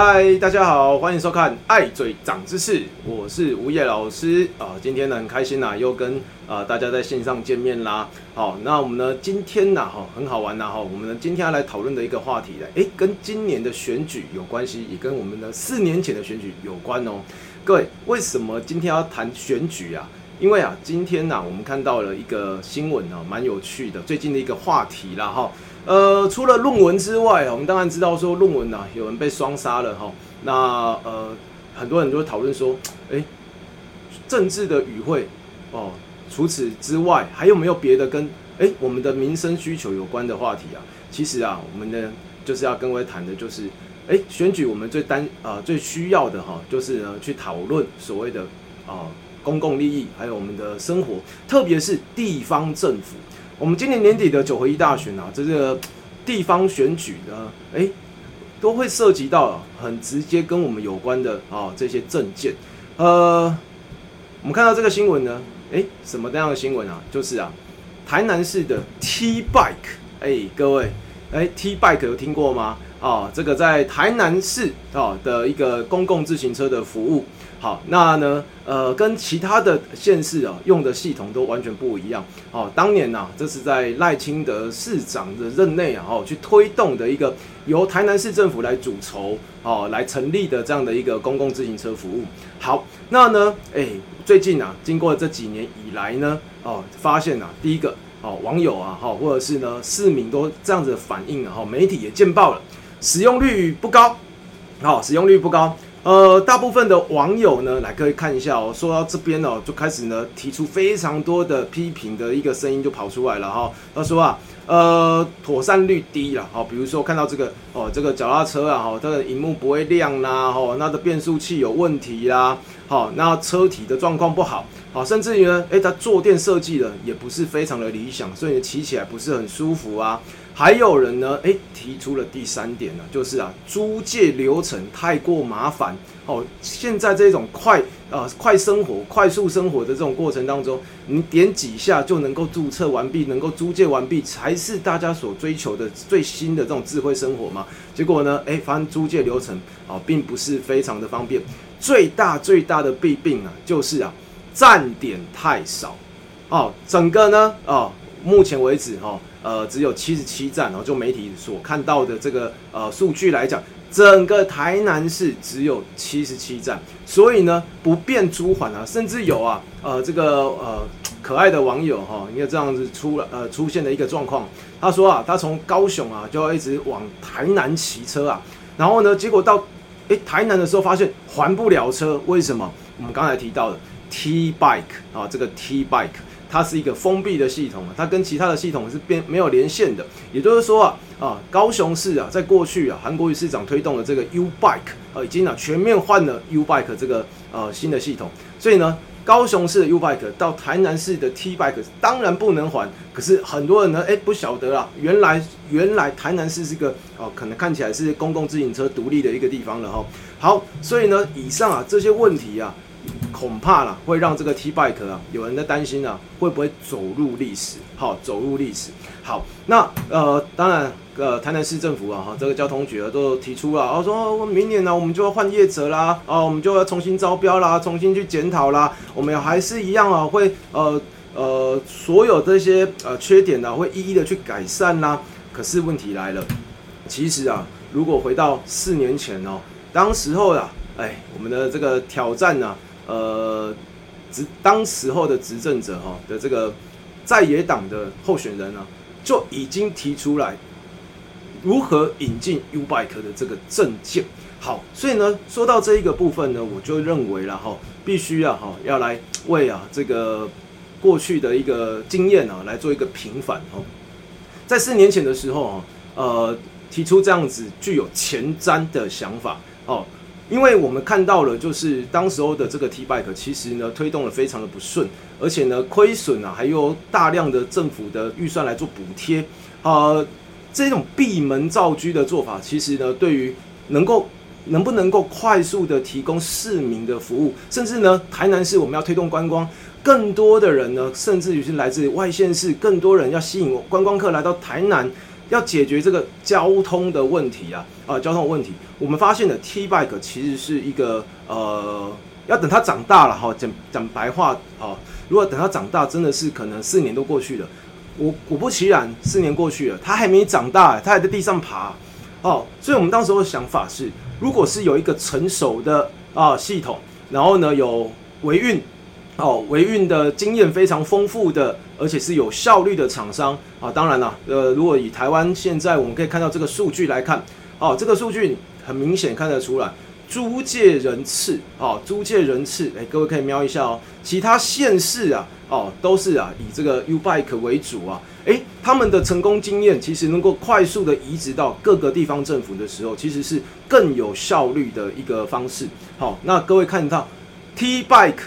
嗨，大家好，欢迎收看《爱嘴长知识》，我是吴叶老师啊。今天呢很开心呐，又跟啊大家在线上见面啦。好，那我们呢今天呢哈很好玩呐哈，我们呢今天要来讨论的一个话题呢，诶，跟今年的选举有关系，也跟我们的四年前的选举有关哦。各位，为什么今天要谈选举啊？因为啊，今天呢我们看到了一个新闻哦，蛮有趣的，最近的一个话题啦哈。呃，除了论文之外，我们当然知道说论文呢，有人被双杀了哈。那呃，很多人就讨论说，哎，政治的与会哦，除此之外，还有没有别的跟哎我们的民生需求有关的话题啊？其实啊，我们呢就是要跟各位谈的就是，哎，选举我们最担啊最需要的哈，就是呢去讨论所谓的啊公共利益，还有我们的生活，特别是地方政府。我们今年年底的九合一大选啊，这个地方选举呢，哎，都会涉及到很直接跟我们有关的啊这些证件。呃，我们看到这个新闻呢，哎，什么样的新闻啊？就是啊，台南市的 T Bike，哎，各位，哎，T Bike 有听过吗？啊，这个在台南市啊的一个公共自行车的服务。好，那呢，呃，跟其他的县市啊用的系统都完全不一样。哦，当年呐，这是在赖清德市长的任内啊，哦，去推动的一个由台南市政府来主筹，哦，来成立的这样的一个公共自行车服务。好，那呢，哎，最近啊，经过这几年以来呢，哦，发现啊，第一个，哦，网友啊，哈，或者是呢，市民都这样子反映啊，哈，媒体也见报了，使用率不高，好，使用率不高。呃，大部分的网友呢，来可以看一下哦。说到这边哦，就开始呢提出非常多的批评的一个声音就跑出来了哈。他说啊，呃，妥善率低了哈。比如说看到这个哦，这个脚踏车啊，哈，它的荧幕不会亮啦，哈，那的变速器有问题啦，好，那车体的状况不好，好，甚至于呢，诶，它坐垫设计的也不是非常的理想，所以骑起来不是很舒服啊。还有人呢，诶，提出了第三点呢，就是啊，租借流程太过麻烦哦。现在这种快啊快生活、快速生活的这种过程当中，你点几下就能够注册完毕，能够租借完毕，才是大家所追求的最新的这种智慧生活嘛？结果呢，诶，发现租借流程啊，并不是非常的方便。最大最大的弊病啊，就是啊，站点太少哦。整个呢，哦，目前为止哈。呃，只有七十七站，然后就媒体所看到的这个呃数据来讲，整个台南市只有七十七站，所以呢不便租还啊，甚至有啊呃这个呃可爱的网友哈，应该这样子出了呃出现的一个状况，他说啊，他从高雄啊就要一直往台南骑车啊，然后呢结果到诶台南的时候发现还不了车，为什么？我们刚才提到的 T bike 啊，这个 T bike。它是一个封闭的系统啊，它跟其他的系统是变没有连线的。也就是说啊，啊高雄市啊，在过去啊，韩国瑜市长推动了这个 U Bike 啊，已经啊全面换了 U Bike 这个呃新的系统。所以呢，高雄市的 U Bike 到台南市的 T Bike 当然不能还。可是很多人呢，哎不晓得啊，原来原来台南市是个哦，可能看起来是公共自行车独立的一个地方了哈。好，所以呢，以上啊这些问题啊。恐怕啦，会让这个 T bike 啊，有人在担心啊，会不会走入历史？好，走入历史。好，那呃，当然，呃，台南市政府啊，哈，这个交通局啊，都提出了，啊，说明年呢，我们就要换业者啦，啊，我们就要重新招标啦，重新去检讨啦，我们还是一样啊，会呃呃，所有这些呃缺点呢，会一一的去改善啦。可是问题来了，其实啊，如果回到四年前哦，当时候啊，哎，我们的这个挑战呢？呃，执当时候的执政者哈的这个在野党的候选人呢，就已经提出来如何引进 U Bike 的这个政见。好，所以呢，说到这一个部分呢，我就认为了哈，必须要哈要来为啊这个过去的一个经验啊来做一个平反哦。在四年前的时候啊，呃，提出这样子具有前瞻的想法哦。因为我们看到了，就是当时候的这个 T bike，其实呢推动的非常的不顺，而且呢亏损啊，还有大量的政府的预算来做补贴，呃，这种闭门造车的做法，其实呢对于能够能不能够快速的提供市民的服务，甚至呢台南市我们要推动观光，更多的人呢，甚至于是来自外县市，更多人要吸引观光客来到台南。要解决这个交通的问题啊，啊，交通的问题，我们发现了 T bike 其实是一个呃，要等它长大了哈，讲讲白话啊，如果等它长大，真的是可能四年都过去了。我果不其然，四年过去了，它还没长大，它还在地上爬哦。所以我们当时的想法是，如果是有一个成熟的啊系统，然后呢有维运哦，维运的经验非常丰富的，而且是有效率的厂商啊。当然了，呃，如果以台湾现在我们可以看到这个数据来看，哦，这个数据很明显看得出来。租借人次哦，租借人次，哎，各位可以瞄一下哦。其他县市啊，哦，都是啊，以这个 U Bike 为主啊。哎，他们的成功经验其实能够快速的移植到各个地方政府的时候，其实是更有效率的一个方式。好，那各位看到 T Bike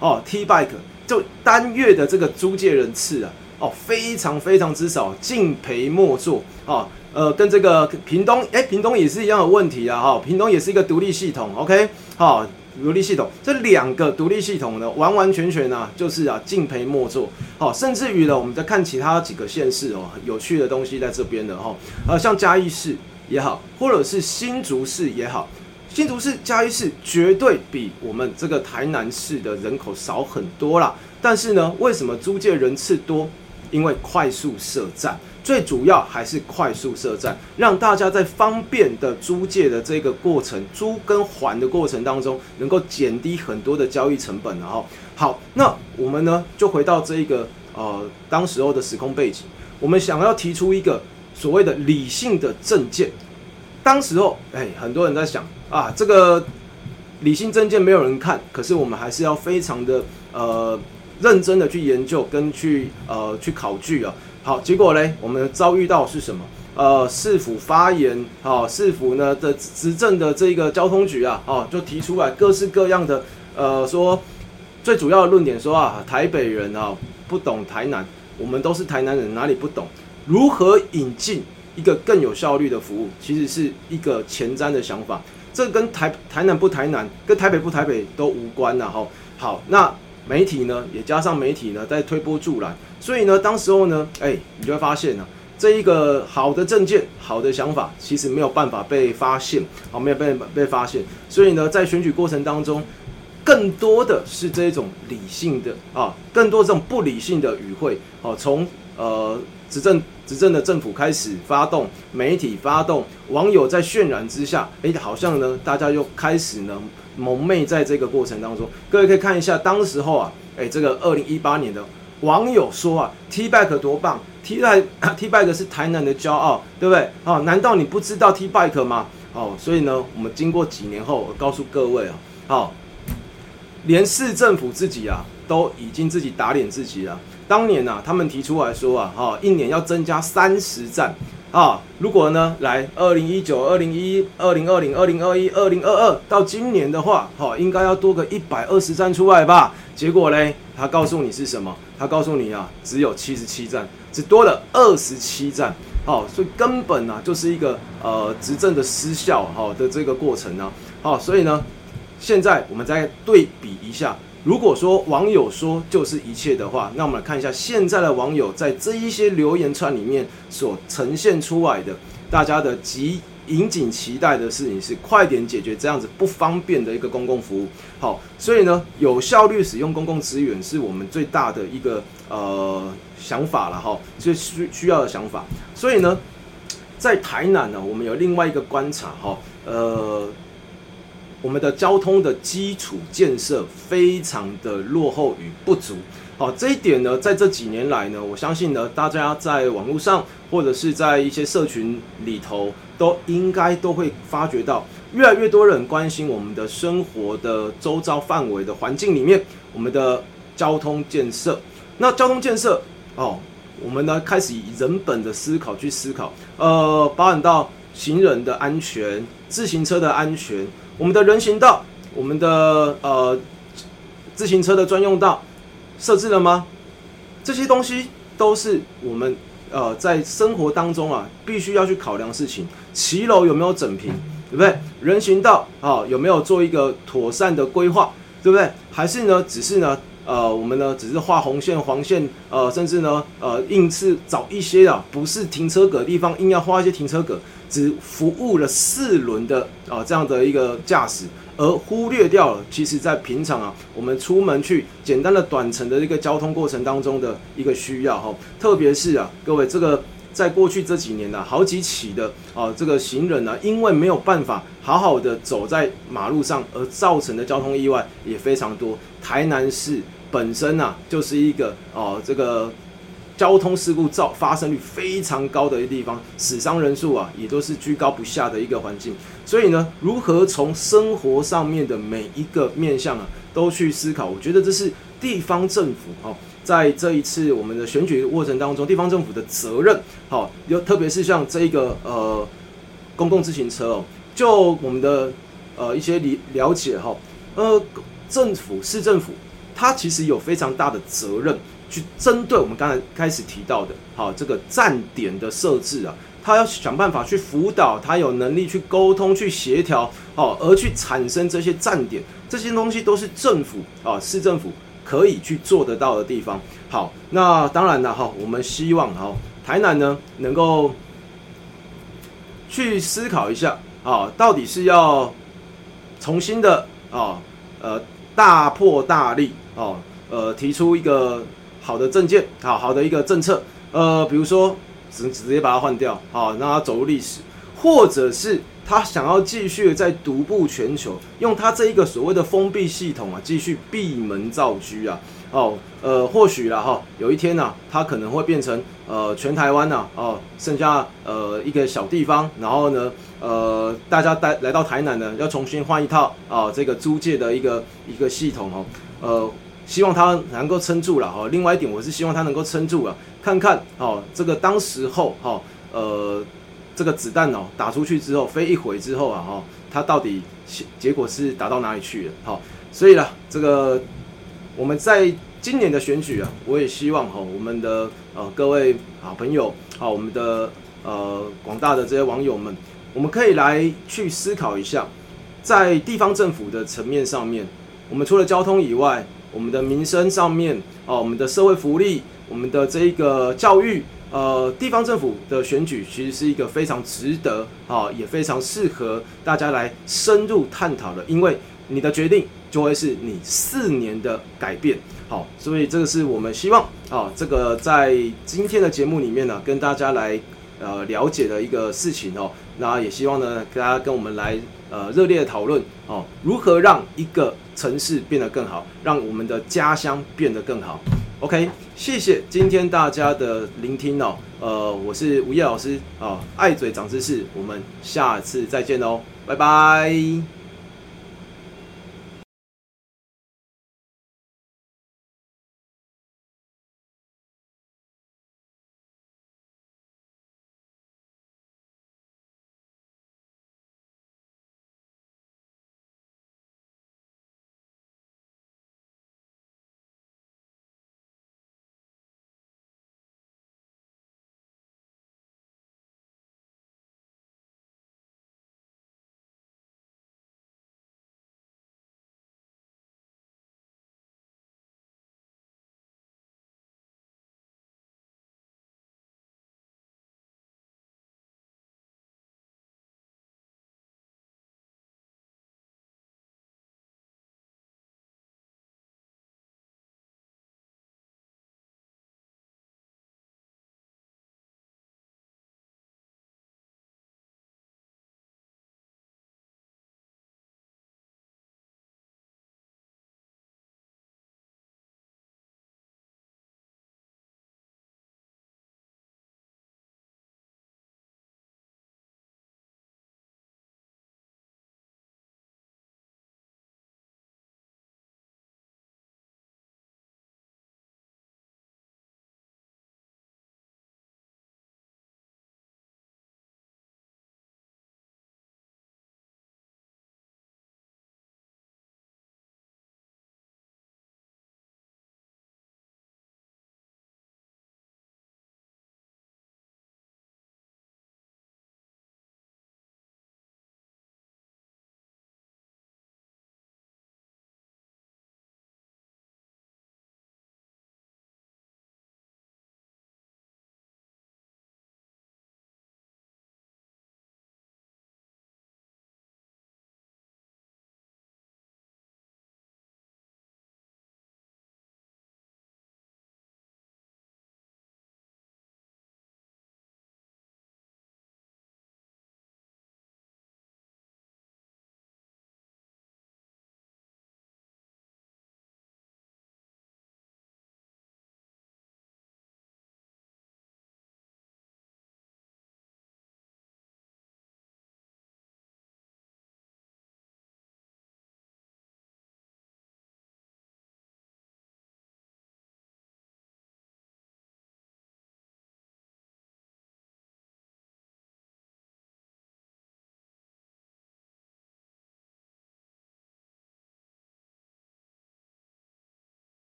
哦，T Bike 就单月的这个租借人次啊，哦，非常非常之少，敬陪末座啊。呃，跟这个屏东，哎，屏东也是一样的问题啊，哈，屏东也是一个独立系统，OK，好，独立系统，这两个独立系统呢，完完全全呢，就是啊，敬陪末座，好，甚至于呢，我们在看其他几个县市哦，有趣的东西在这边的哈，呃，像嘉义市也好，或者是新竹市也好，新竹市、嘉义市绝对比我们这个台南市的人口少很多啦，但是呢，为什么租借人次多？因为快速设站。最主要还是快速设站，让大家在方便的租借的这个过程，租跟还的过程当中，能够减低很多的交易成本。然后，好，那我们呢就回到这一个呃当时候的时空背景，我们想要提出一个所谓的理性的证件。当时候，哎，很多人在想啊，这个理性证件没有人看，可是我们还是要非常的呃认真的去研究跟去呃去考据啊。好，结果嘞，我们遭遇到是什么？呃，市府发言，好，市府呢的执政的这个交通局啊，哦，就提出来各式各样的，呃，说最主要的论点说啊，台北人啊不懂台南，我们都是台南人，哪里不懂？如何引进一个更有效率的服务，其实是一个前瞻的想法，这跟台台南不台南，跟台北不台北都无关呐，哈。好，那。媒体呢，也加上媒体呢，在推波助澜，所以呢，当时候呢，哎，你就会发现呢，这一个好的证件、好的想法，其实没有办法被发现，好，没有被被发现，所以呢，在选举过程当中，更多的是这种理性的啊，更多这种不理性的语汇，哦，从呃执政执政的政府开始发动媒体发动网友在渲染之下，哎，好像呢，大家又开始呢。蒙昧在这个过程当中，各位可以看一下，当时候啊，哎，这个二零一八年的网友说啊，Tback 多棒，T bike T bike 是台南的骄傲，对不对？哦，难道你不知道 Tback 吗？哦，所以呢，我们经过几年后，我告诉各位啊，哦，连市政府自己啊，都已经自己打脸自己了。当年啊，他们提出来说啊，哈，一年要增加三十站。啊，如果呢，来二零一九、二零一、二零二零、二零二一、二零二二到今年的话，好，应该要多个一百二十站出来吧？结果嘞，他告诉你是什么？他告诉你啊，只有七十七站，只多了二十七站。好，所以根本呢，就是一个呃执政的失效哈的这个过程呢。好，所以呢，现在我们再对比一下。如果说网友说就是一切的话，那我们来看一下现在的网友在这一些留言串里面所呈现出来的，大家的极引颈期待的事情是快点解决这样子不方便的一个公共服务。好，所以呢，有效率使用公共资源是我们最大的一个呃想法了哈，最需需要的想法。所以呢，在台南呢，我们有另外一个观察哈，呃。我们的交通的基础建设非常的落后与不足，好，这一点呢，在这几年来呢，我相信呢，大家在网络上或者是在一些社群里头，都应该都会发觉到，越来越多人关心我们的生活的周遭范围的环境里面，我们的交通建设。那交通建设哦，我们呢开始以人本的思考去思考，呃，包含到行人的安全、自行车的安全。我们的人行道，我们的呃自行车的专用道设置了吗？这些东西都是我们呃在生活当中啊必须要去考量事情。骑楼有没有整平，对不对？人行道啊有没有做一个妥善的规划，对不对？还是呢只是呢呃，我们呢只是画红线、黄线，呃，甚至呢，呃，硬是找一些啊不是停车格的地方，硬要画一些停车格，只服务了四轮的啊这样的一个驾驶，而忽略掉了其实在平常啊，我们出门去简单的短程的一个交通过程当中的一个需要哈，特别是啊，各位这个在过去这几年呢，好几起的啊这个行人呢，因为没有办法好好的走在马路上而造成的交通意外也非常多，台南市。本身啊，就是一个哦，这个交通事故造发生率非常高的一个地方，死伤人数啊，也都是居高不下的一个环境。所以呢，如何从生活上面的每一个面向啊，都去思考，我觉得这是地方政府哦，在这一次我们的选举过程当中，地方政府的责任。好，有特别是像这一个呃公共自行车哦，就我们的呃一些理了解哈，呃，政府市政府。它其实有非常大的责任去针对我们刚才开始提到的，好这个站点的设置啊，他要想办法去辅导，他有能力去沟通、去协调，好而去产生这些站点，这些东西都是政府啊市政府可以去做得到的地方。好，那当然了哈，我们希望哈台南呢能够去思考一下啊，到底是要重新的啊呃大破大立。哦，呃，提出一个好的政见，好好的一个政策，呃，比如说直直接把它换掉，好让它走入历史，或者是他想要继续在独步全球，用他这一个所谓的封闭系统啊，继续闭门造车啊，哦，呃，或许啦哈，有一天呢，他可能会变成呃全台湾呐，哦，剩下呃一个小地方，然后呢，呃，大家带来到台南呢，要重新换一套啊这个租借的一个一个系统哦，呃。希望他能够撑住了哈。另外一点，我是希望他能够撑住了，看看哦，这个当时候哈，呃，这个子弹哦打出去之后飞一回之后啊哈，他到底结果是打到哪里去了？好，所以呢，这个我们在今年的选举啊，我也希望哈，我们的呃各位好朋友好，我们的呃广大的这些网友们，我们可以来去思考一下，在地方政府的层面上面，我们除了交通以外。我们的民生上面，哦，我们的社会福利，我们的这一个教育，呃，地方政府的选举其实是一个非常值得，啊，也非常适合大家来深入探讨的，因为你的决定就会是你四年的改变，好，所以这个是我们希望，啊，这个在今天的节目里面呢，跟大家来呃了解的一个事情哦，那也希望呢，大家跟我们来呃热烈的讨论，哦，如何让一个。城市变得更好，让我们的家乡变得更好。OK，谢谢今天大家的聆听哦。呃，我是吴叶老师哦，爱嘴长知识，我们下次再见哦，拜拜。